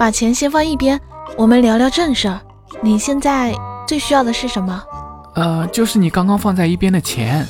把钱先放一边我们聊聊正事儿。你现在最需要的是什么？呃就是你刚刚放在一边的钱。